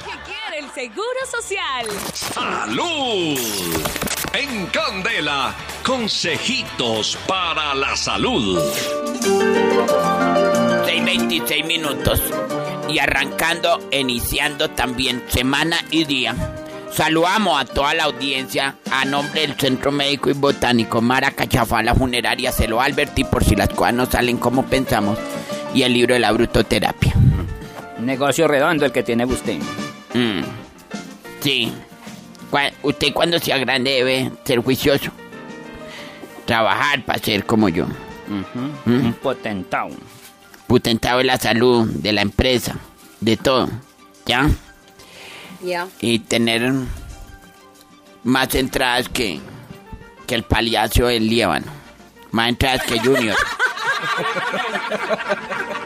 que quiere el Seguro Social. ¡Salud! En Candela, consejitos para la salud. 6.26 minutos. Y arrancando, iniciando también semana y día. Saludamos a toda la audiencia a nombre del Centro Médico y Botánico Mara Cachafala Funeraria se lo advertí por si las cosas no salen como pensamos y el libro de la brutoterapia. Negocio redondo el que tiene usted. Mm. Sí. Usted cuando sea grande debe ser juicioso. Trabajar para ser como yo. Ujú. Un potentado. Putentado de la salud, de la empresa, de todo. ¿Ya? Ya. y tener más entradas que, que el paliacio del Líbano. Más entradas que Junior.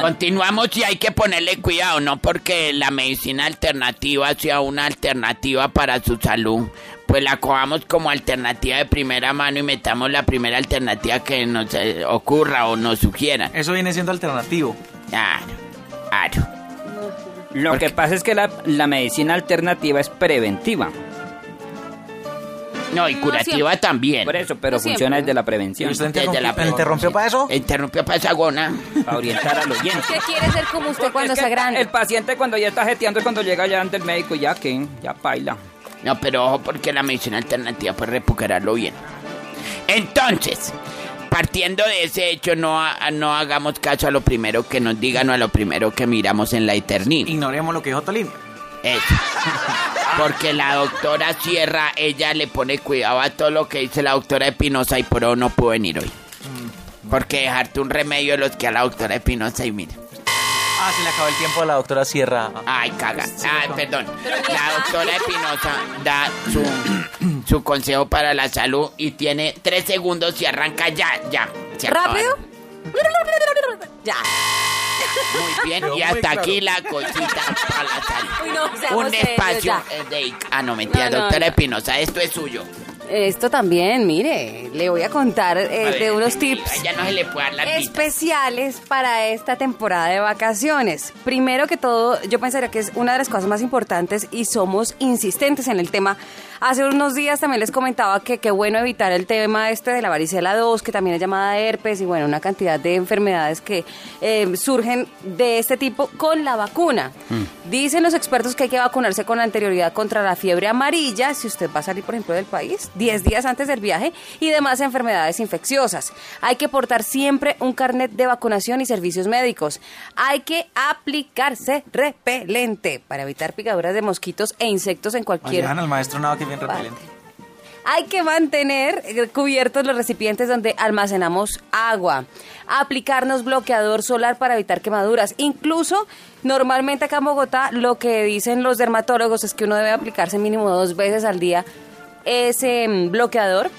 Continuamos y hay que ponerle cuidado, no porque la medicina alternativa sea una alternativa para su salud. Pues la cojamos como alternativa de primera mano y metamos la primera alternativa que nos eh, ocurra o nos sugieran. Eso viene siendo alternativo. Claro, claro. Lo ¿Por que pasa es que la, la medicina alternativa es preventiva. No, y curativa también. Por eso, pero No funciona desde la ¿Y prevención. Desde interrumpió, la interrumpió para eso? Interrumpió para esa gona. Para orientar al oyente. ¿Qué quiere ser como usted Porque cuando es que sea grande? El paciente cuando ya está jeteando es cuando llega ya ante el médico, ya que, ya paila. No, pero ojo porque la medicina alternativa puede recuperarlo bien. Entonces, partiendo de ese hecho, no, ha- no hagamos caso a lo primero que nos digan o a lo primero que miramos en la eternidad. Ignoremos lo que dijo Tolín. Eso. Porque la doctora Sierra, ella le pone cuidado a todo lo que dice la doctora Espinosa y por eso no pudo venir hoy. Porque dejarte un remedio de los que a la doctora Espinosa y mira. Ah, se le acabó el tiempo a la doctora Sierra. Ay, caga. Ay, perdón. La doctora Espinosa da su, su consejo para la salud y tiene tres segundos y arranca ya, ya. Se ¿Rápido? Bien. Y hasta aquí la cosita para la salud. Uy, no, seamos Un espacio de... Ah, no, mentira, No, no, doctora no. Espinosa, esto es suyo. Esto también, mire, le voy a contar eh, A ver, de unos tips ella no se le puede dar la pita. especiales para esta temporada de vacaciones. Primero que todo, yo pensaría que es una de las cosas más importantes y somos insistentes en el tema. Hace unos días también les comentaba que qué bueno evitar el tema este de la varicela 2, que también es llamada herpes, y bueno, una cantidad de enfermedades que eh, surgen de este tipo con la vacuna. Dicen los expertos que hay que vacunarse con anterioridad contra la fiebre amarilla, si usted va a salir, por ejemplo, del país, 10 días antes del viaje, y demás enfermedades infecciosas. Hay que portar siempre un carnet de vacunación y servicios médicos. Hay que aplicarse repelente para evitar picaduras de mosquitos e insectos en cualquier Oigan al maestro nada que bien repelente. Hay que mantener eh, cubiertos los recipientes donde almacenamos agua. Aplicarnos bloqueador solar para evitar quemaduras. Incluso, normalmente acá en Bogotá, lo que dicen los dermatólogos es que uno debe aplicarse mínimo dos veces al día ese mm, bloqueador.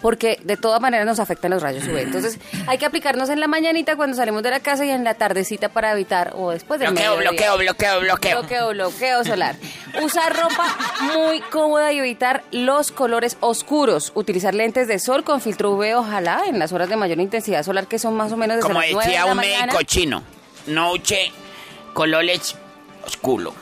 Porque de todas maneras nos afectan los rayos UV. Entonces, hay que aplicarnos en la mañanita cuando salimos de la casa y en la tardecita para evitar, o después del Bloqueo, bloqueo, bloqueo, bloqueo. Bloqueo, bloqueo solar. Usar ropa muy cómoda y evitar los colores oscuros. Utilizar lentes de sol con filtro UV, ojalá, en las horas de mayor intensidad solar, que son más o menos desde Como las 9 de decía la un mañana. médico chino, no uche colores oscuro.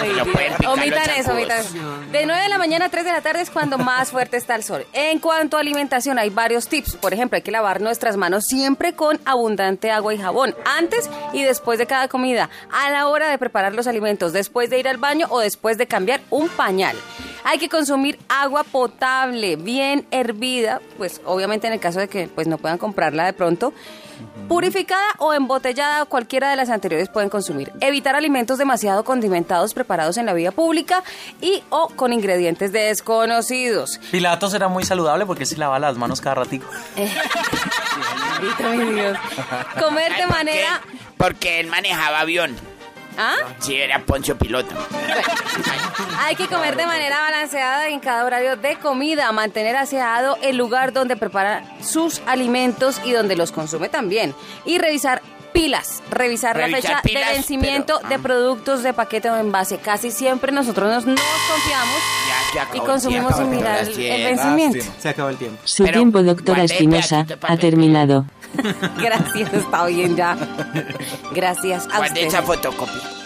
Pueden picar Omitan los eso, omitan eso. De 9 de la mañana a 3 de la tarde es cuando más fuerte está el sol. En cuanto a alimentación, hay varios tips. Por ejemplo, hay que lavar nuestras manos siempre con abundante agua y jabón, antes y después de cada comida, a la hora de preparar los alimentos, después de ir al baño o después de cambiar un pañal. Hay que consumir agua potable, bien hervida, pues obviamente en el caso de que pues no puedan comprarla de pronto. Purificada o embotellada, cualquiera de las anteriores pueden consumir. Evitar alimentos demasiado condimentados preparados en la vía pública y o con ingredientes desconocidos. Pilatos era muy saludable porque se lava las manos cada ratico. Dios. Comer de Ay, ¿por manera... qué? Porque él manejaba avión. ¿Ah? Sí, era Poncio Piloto. Hay que comer de manera balanceada en cada horario de comida, mantener aseado el lugar donde prepara sus alimentos y donde los consume también. Y revisar pilas, revisar, la fecha pilas, de vencimiento pero, de ah. productos de paquete o envase. Casi siempre nosotros nos, nos confiamos Ya y consumimos sin mirar el, vencimiento. Se acabó el tiempo. Su Pero, tiempo, doctora Espinosa, ha terminado. Gracias, está bien ya. Gracias a Guarde ustedes. esa fotocopia.